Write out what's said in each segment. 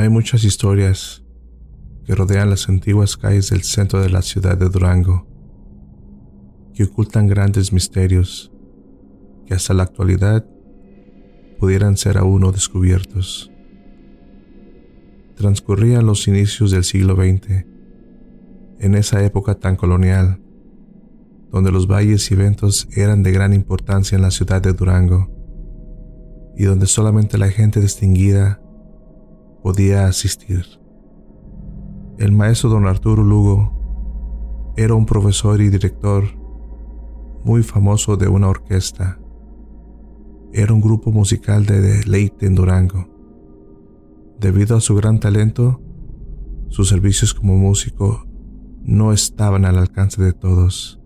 Hay muchas historias que rodean las antiguas calles del centro de la ciudad de Durango, que ocultan grandes misterios que hasta la actualidad pudieran ser aún no descubiertos. Transcurrían los inicios del siglo XX, en esa época tan colonial, donde los valles y eventos eran de gran importancia en la ciudad de Durango, y donde solamente la gente distinguida podía asistir. El maestro don Arturo Lugo era un profesor y director muy famoso de una orquesta. Era un grupo musical de deleite en Durango. Debido a su gran talento, sus servicios como músico no estaban al alcance de todos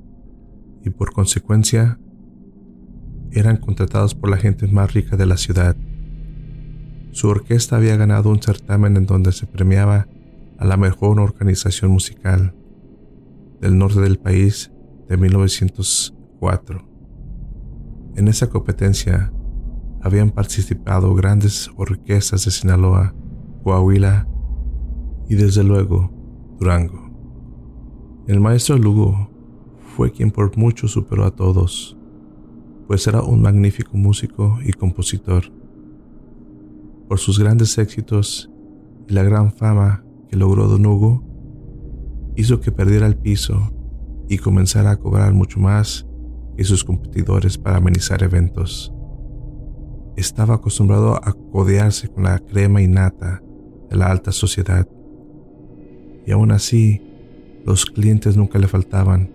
y por consecuencia eran contratados por la gente más rica de la ciudad. Su orquesta había ganado un certamen en donde se premiaba a la mejor organización musical del norte del país de 1904. En esa competencia habían participado grandes orquestas de Sinaloa, Coahuila y desde luego Durango. El maestro Lugo fue quien por mucho superó a todos, pues era un magnífico músico y compositor. Por sus grandes éxitos y la gran fama que logró Don Hugo, hizo que perdiera el piso y comenzara a cobrar mucho más que sus competidores para amenizar eventos. Estaba acostumbrado a codearse con la crema innata de la alta sociedad, y aún así los clientes nunca le faltaban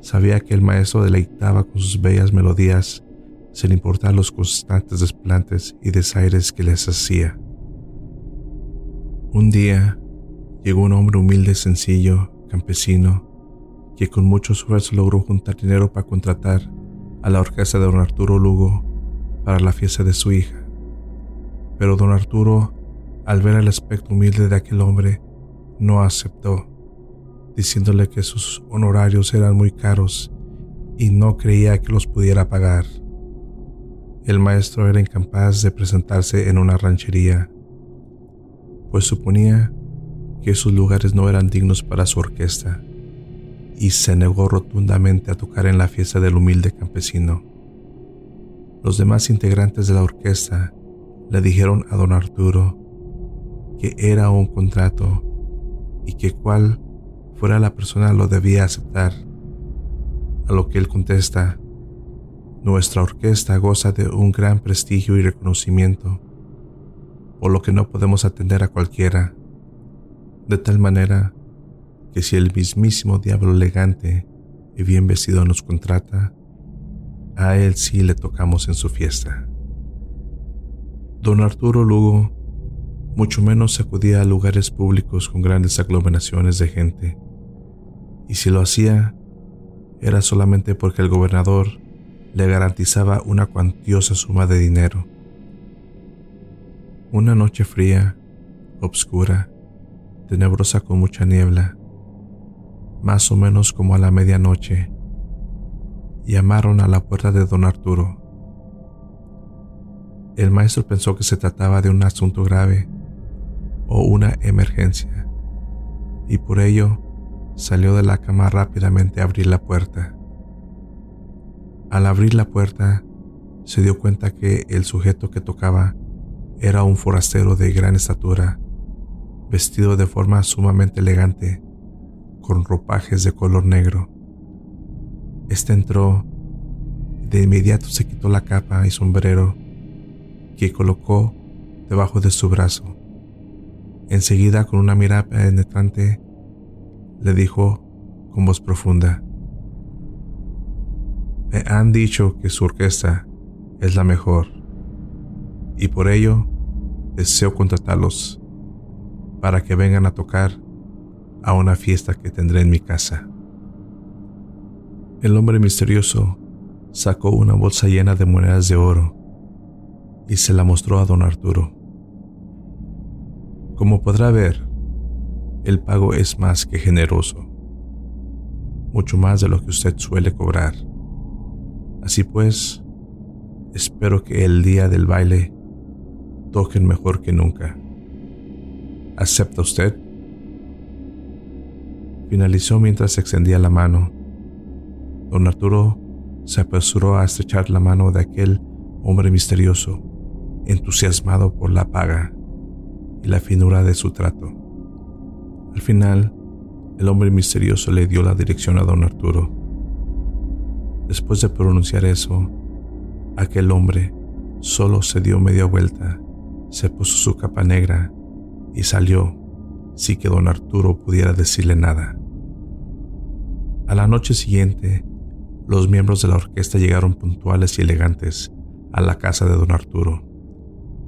Sabía que el maestro deleitaba con sus bellas melodías, sin importar los constantes desplantes y desaires que les hacía. Un día llegó un hombre humilde, sencillo, campesino, que con mucho esfuerzo logró juntar dinero para contratar a la orquesta de don Arturo Lugo para la fiesta de su hija. Pero don Arturo, al ver el aspecto humilde de aquel hombre, no aceptó diciéndole que sus honorarios eran muy caros y no creía que los pudiera pagar. El maestro era incapaz de presentarse en una ranchería, pues suponía que esos lugares no eran dignos para su orquesta, y se negó rotundamente a tocar en la fiesta del humilde campesino. Los demás integrantes de la orquesta le dijeron a don Arturo que era un contrato y que cual fuera la persona lo debía aceptar. A lo que él contesta, nuestra orquesta goza de un gran prestigio y reconocimiento, por lo que no podemos atender a cualquiera, de tal manera que si el mismísimo diablo elegante y bien vestido nos contrata, a él sí le tocamos en su fiesta. Don Arturo Lugo mucho menos acudía a lugares públicos con grandes aglomeraciones de gente y si lo hacía, era solamente porque el gobernador le garantizaba una cuantiosa suma de dinero. Una noche fría, obscura, tenebrosa con mucha niebla, más o menos como a la medianoche, llamaron a la puerta de don Arturo. El maestro pensó que se trataba de un asunto grave o una emergencia, y por ello salió de la cama rápidamente a abrir la puerta. Al abrir la puerta, se dio cuenta que el sujeto que tocaba era un forastero de gran estatura, vestido de forma sumamente elegante, con ropajes de color negro. Este entró, de inmediato se quitó la capa y sombrero que colocó debajo de su brazo. Enseguida, con una mirada penetrante, le dijo con voz profunda. Me han dicho que su orquesta es la mejor y por ello deseo contratarlos para que vengan a tocar a una fiesta que tendré en mi casa. El hombre misterioso sacó una bolsa llena de monedas de oro y se la mostró a don Arturo. Como podrá ver, el pago es más que generoso, mucho más de lo que usted suele cobrar. Así pues, espero que el día del baile toquen mejor que nunca. ¿Acepta usted? Finalizó mientras extendía la mano. Don Arturo se apresuró a estrechar la mano de aquel hombre misterioso, entusiasmado por la paga y la finura de su trato. Al final, el hombre misterioso le dio la dirección a don Arturo. Después de pronunciar eso, aquel hombre solo se dio media vuelta, se puso su capa negra y salió sin que don Arturo pudiera decirle nada. A la noche siguiente, los miembros de la orquesta llegaron puntuales y elegantes a la casa de don Arturo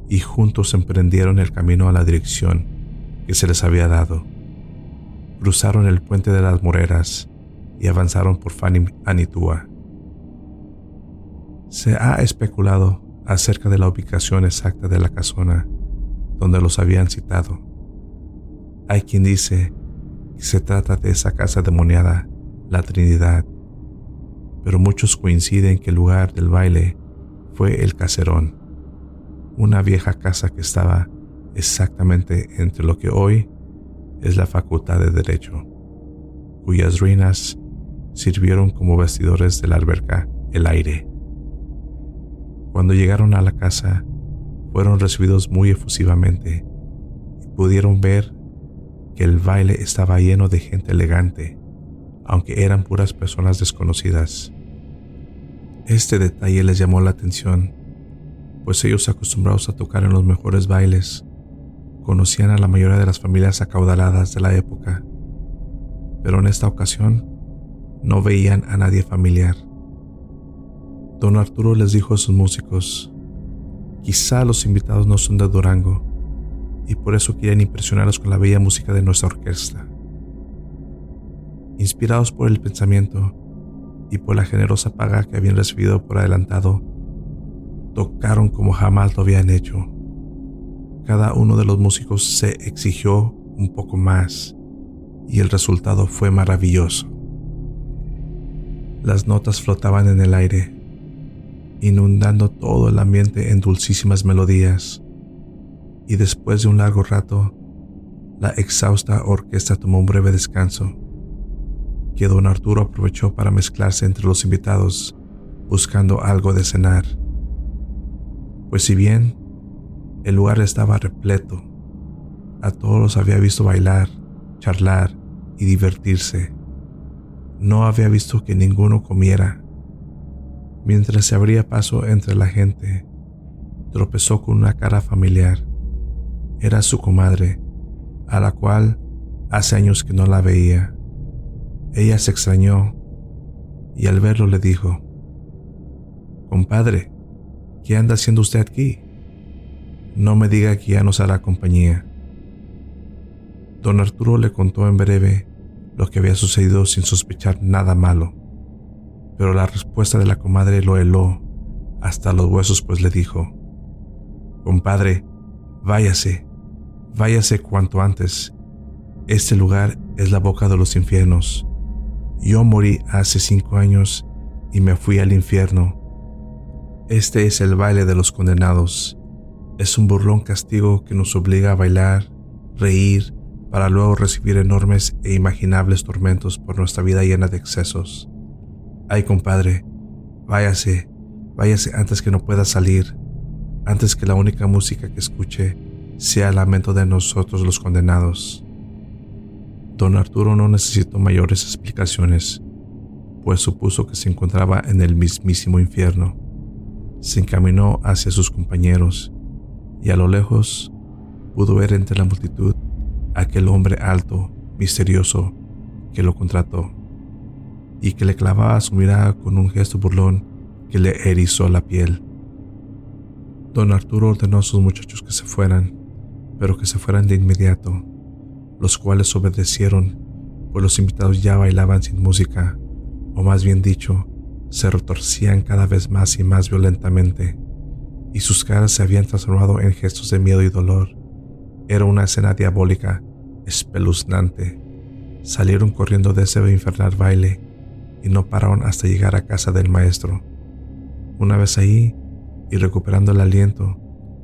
y juntos emprendieron el camino a la dirección que se les había dado. Cruzaron el puente de las Moreras y avanzaron por Fanny Anitúa. Se ha especulado acerca de la ubicación exacta de la casona donde los habían citado. Hay quien dice que se trata de esa casa demoniada, la Trinidad, pero muchos coinciden que el lugar del baile fue el caserón, una vieja casa que estaba exactamente entre lo que hoy es la Facultad de Derecho, cuyas ruinas sirvieron como vestidores de la alberca El Aire. Cuando llegaron a la casa, fueron recibidos muy efusivamente y pudieron ver que el baile estaba lleno de gente elegante, aunque eran puras personas desconocidas. Este detalle les llamó la atención, pues ellos acostumbrados a tocar en los mejores bailes, conocían a la mayoría de las familias acaudaladas de la época, pero en esta ocasión no veían a nadie familiar. Don Arturo les dijo a sus músicos, quizá los invitados no son de Durango y por eso quieren impresionarlos con la bella música de nuestra orquesta. Inspirados por el pensamiento, y por la generosa paga que habían recibido por adelantado, tocaron como jamás lo habían hecho. Cada uno de los músicos se exigió un poco más y el resultado fue maravilloso. Las notas flotaban en el aire, inundando todo el ambiente en dulcísimas melodías, y después de un largo rato, la exhausta orquesta tomó un breve descanso que don Arturo aprovechó para mezclarse entre los invitados, buscando algo de cenar. Pues si bien el lugar estaba repleto, a todos los había visto bailar, charlar y divertirse. No había visto que ninguno comiera. Mientras se abría paso entre la gente, tropezó con una cara familiar. Era su comadre, a la cual hace años que no la veía. Ella se extrañó y al verlo le dijo, Compadre, ¿qué anda haciendo usted aquí? No me diga que ya nos hará compañía. Don Arturo le contó en breve lo que había sucedido sin sospechar nada malo, pero la respuesta de la comadre lo heló hasta los huesos, pues le dijo, Compadre, váyase, váyase cuanto antes. Este lugar es la boca de los infiernos yo morí hace cinco años y me fui al infierno. Este es el baile de los condenados. Es un burlón castigo que nos obliga a bailar, reír, para luego recibir enormes e imaginables tormentos por nuestra vida llena de excesos. Ay, compadre, váyase, váyase antes que no pueda salir, antes que la única música que escuche sea el lamento de nosotros los condenados. Don Arturo no necesitó mayores explicaciones, pues supuso que se encontraba en el mismísimo infierno. Se encaminó hacia sus compañeros y a lo lejos pudo ver entre la multitud aquel hombre alto, misterioso, que lo contrató y que le clavaba su mirada con un gesto burlón que le erizó la piel. Don Arturo ordenó a sus muchachos que se fueran, pero que se fueran de inmediato los cuales obedecieron, pues los invitados ya bailaban sin música, o más bien dicho, se retorcían cada vez más y más violentamente, y sus caras se habían transformado en gestos de miedo y dolor. Era una escena diabólica, espeluznante. Salieron corriendo de ese infernal baile y no pararon hasta llegar a casa del maestro. Una vez ahí, y recuperando el aliento,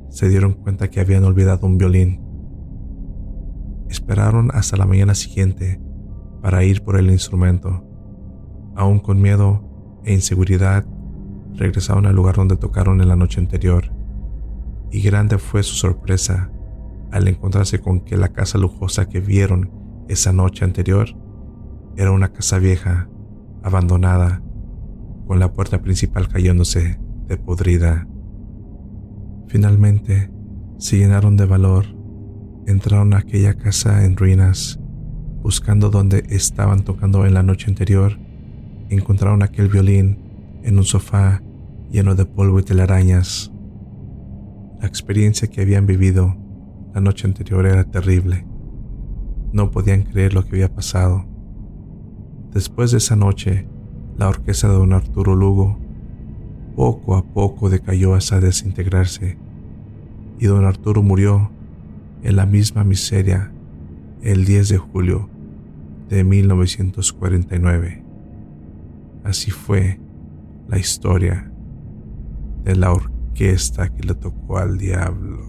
se dieron cuenta que habían olvidado un violín Esperaron hasta la mañana siguiente para ir por el instrumento. Aún con miedo e inseguridad, regresaron al lugar donde tocaron en la noche anterior. Y grande fue su sorpresa al encontrarse con que la casa lujosa que vieron esa noche anterior era una casa vieja, abandonada, con la puerta principal cayéndose de podrida. Finalmente, se llenaron de valor, entraron a aquella casa en ruinas, buscando donde estaban tocando en la noche anterior, encontraron aquel violín en un sofá lleno de polvo y telarañas. La experiencia que habían vivido la noche anterior era terrible. No podían creer lo que había pasado. Después de esa noche, la orquesta de don Arturo Lugo poco a poco decayó hasta desintegrarse y don Arturo murió en la misma miseria el 10 de julio de 1949. Así fue la historia de la orquesta que le tocó al diablo.